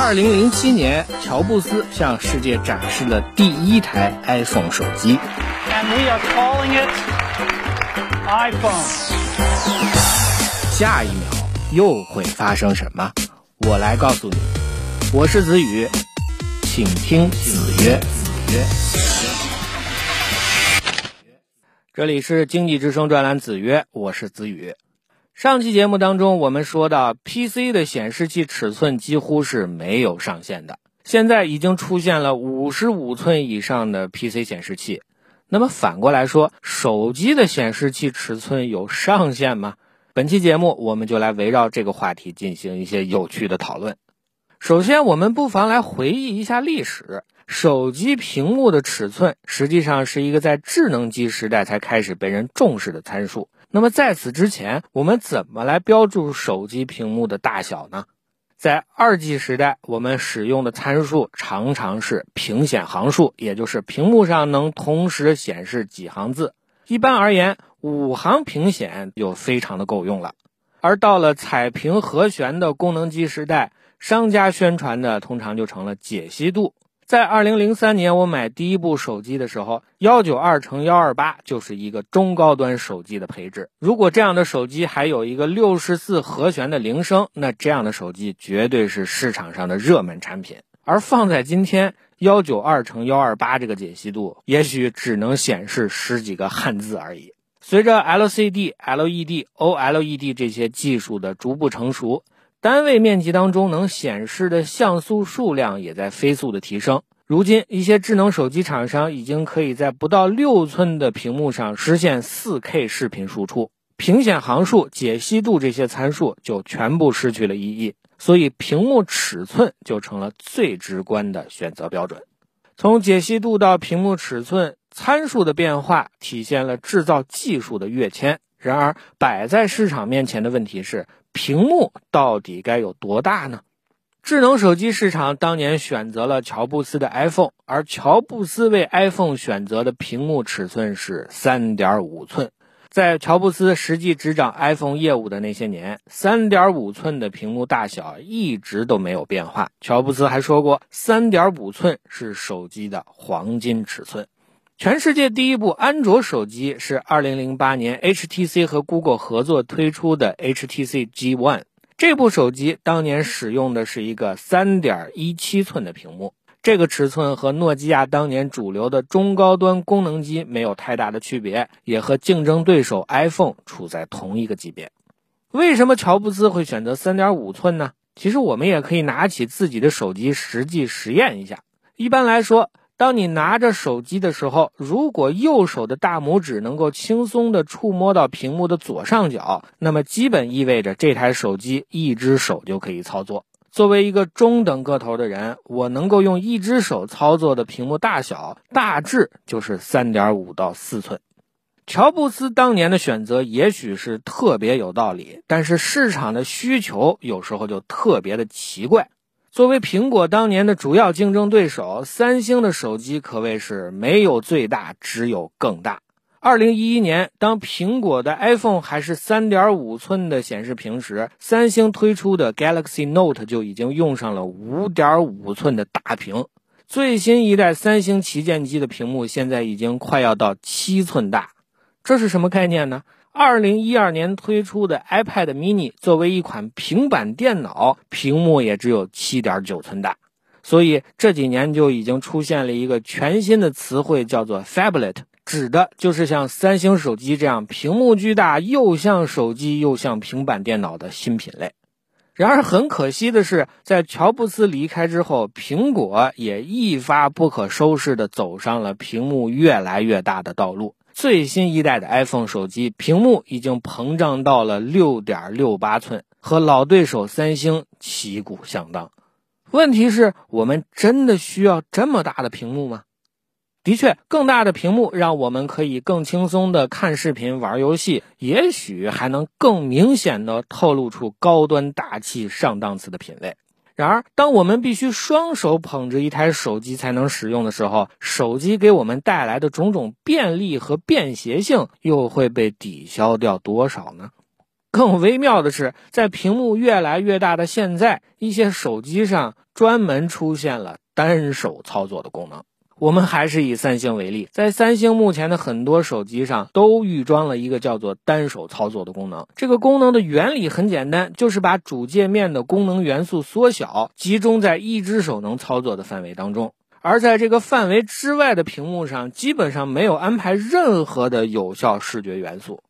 二零零七年，乔布斯向世界展示了第一台 iPhone 手机。And we are calling it iPhone. 下一秒又会发生什么？我来告诉你。我是子宇，请听子曰。子曰。这里是经济之声专栏子曰，我是子宇。上期节目当中，我们说到 PC 的显示器尺寸几乎是没有上限的，现在已经出现了五十五寸以上的 PC 显示器。那么反过来说，手机的显示器尺寸有上限吗？本期节目我们就来围绕这个话题进行一些有趣的讨论。首先，我们不妨来回忆一下历史。手机屏幕的尺寸实际上是一个在智能机时代才开始被人重视的参数。那么在此之前，我们怎么来标注手机屏幕的大小呢？在二 G 时代，我们使用的参数常常是屏显行数，也就是屏幕上能同时显示几行字。一般而言，五行屏显就非常的够用了。而到了彩屏和弦的功能机时代，商家宣传的通常就成了解析度。在二零零三年，我买第一部手机的时候，幺九二乘幺二八就是一个中高端手机的配置。如果这样的手机还有一个六十四和弦的铃声，那这样的手机绝对是市场上的热门产品。而放在今天，幺九二乘幺二八这个解析度，也许只能显示十几个汉字而已。随着 LCD、LED、OLED 这些技术的逐步成熟，单位面积当中能显示的像素数量也在飞速的提升。如今，一些智能手机厂商已经可以在不到六寸的屏幕上实现 4K 视频输出，屏显行数、解析度这些参数就全部失去了意义，所以屏幕尺寸就成了最直观的选择标准。从解析度到屏幕尺寸，参数的变化体现了制造技术的跃迁。然而，摆在市场面前的问题是。屏幕到底该有多大呢？智能手机市场当年选择了乔布斯的 iPhone，而乔布斯为 iPhone 选择的屏幕尺寸是三点五寸。在乔布斯实际执掌 iPhone 业务的那些年，三点五寸的屏幕大小一直都没有变化。乔布斯还说过，三点五寸是手机的黄金尺寸。全世界第一部安卓手机是2008年 HTC 和 Google 合作推出的 HTC G1。这部手机当年使用的是一个3.17寸的屏幕，这个尺寸和诺基亚当年主流的中高端功能机没有太大的区别，也和竞争对手 iPhone 处在同一个级别。为什么乔布斯会选择3.5寸呢？其实我们也可以拿起自己的手机实际实验一下。一般来说，当你拿着手机的时候，如果右手的大拇指能够轻松地触摸到屏幕的左上角，那么基本意味着这台手机一只手就可以操作。作为一个中等个头的人，我能够用一只手操作的屏幕大小，大致就是三点五到四寸。乔布斯当年的选择也许是特别有道理，但是市场的需求有时候就特别的奇怪。作为苹果当年的主要竞争对手，三星的手机可谓是没有最大，只有更大。二零一一年，当苹果的 iPhone 还是三点五寸的显示屏时，三星推出的 Galaxy Note 就已经用上了五点五寸的大屏。最新一代三星旗舰机的屏幕现在已经快要到七寸大，这是什么概念呢？二零一二年推出的 iPad mini 作为一款平板电脑，屏幕也只有七点九寸大，所以这几年就已经出现了一个全新的词汇，叫做 Phablet，指的就是像三星手机这样屏幕巨大、又像手机又像平板电脑的新品类。然而很可惜的是，在乔布斯离开之后，苹果也一发不可收拾地走上了屏幕越来越大的道路。最新一代的 iPhone 手机屏幕已经膨胀到了六点六八寸，和老对手三星旗鼓相当。问题是，我们真的需要这么大的屏幕吗？的确，更大的屏幕让我们可以更轻松的看视频、玩游戏，也许还能更明显的透露出高端大气上档次的品味。然而，当我们必须双手捧着一台手机才能使用的时候，手机给我们带来的种种便利和便携性又会被抵消掉多少呢？更微妙的是，在屏幕越来越大的现在，一些手机上专门出现了单手操作的功能。我们还是以三星为例，在三星目前的很多手机上都预装了一个叫做单手操作的功能。这个功能的原理很简单，就是把主界面的功能元素缩小，集中在一只手能操作的范围当中。而在这个范围之外的屏幕上，基本上没有安排任何的有效视觉元素。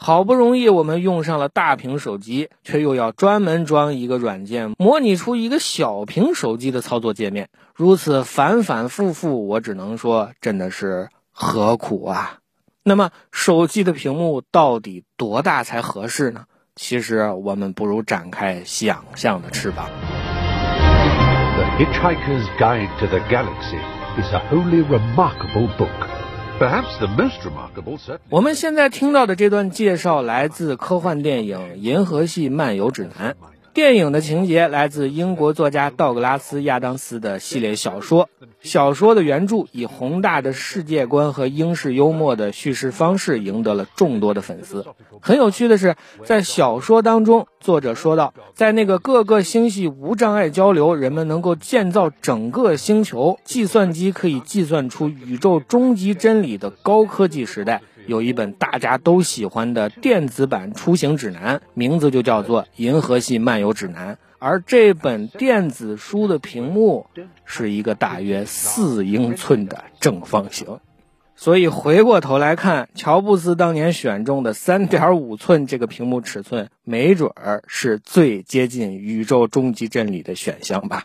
好不容易我们用上了大屏手机，却又要专门装一个软件，模拟出一个小屏手机的操作界面。如此反反复复，我只能说，真的是何苦啊！那么，手机的屏幕到底多大才合适呢？其实，我们不如展开想象的翅膀。Hitchhiker's Guide to the Galaxy is a wholly remarkable book. Perhaps the most remarkable. set，我们现在听到的这段介绍来自科幻电影《银河系漫游指南》。电影的情节来自英国作家道格拉斯·亚当斯的系列小说。小说的原著以宏大的世界观和英式幽默的叙事方式赢得了众多的粉丝。很有趣的是，在小说当中，作者说到，在那个各个星系无障碍交流、人们能够建造整个星球、计算机可以计算出宇宙终极真理的高科技时代。有一本大家都喜欢的电子版出行指南，名字就叫做《银河系漫游指南》。而这本电子书的屏幕是一个大约四英寸的正方形。所以回过头来看，乔布斯当年选中的三点五寸这个屏幕尺寸，没准儿是最接近宇宙终极真理的选项吧。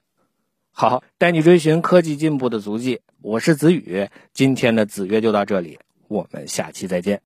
好，带你追寻科技进步的足迹，我是子宇。今天的子曰就到这里。我们下期再见。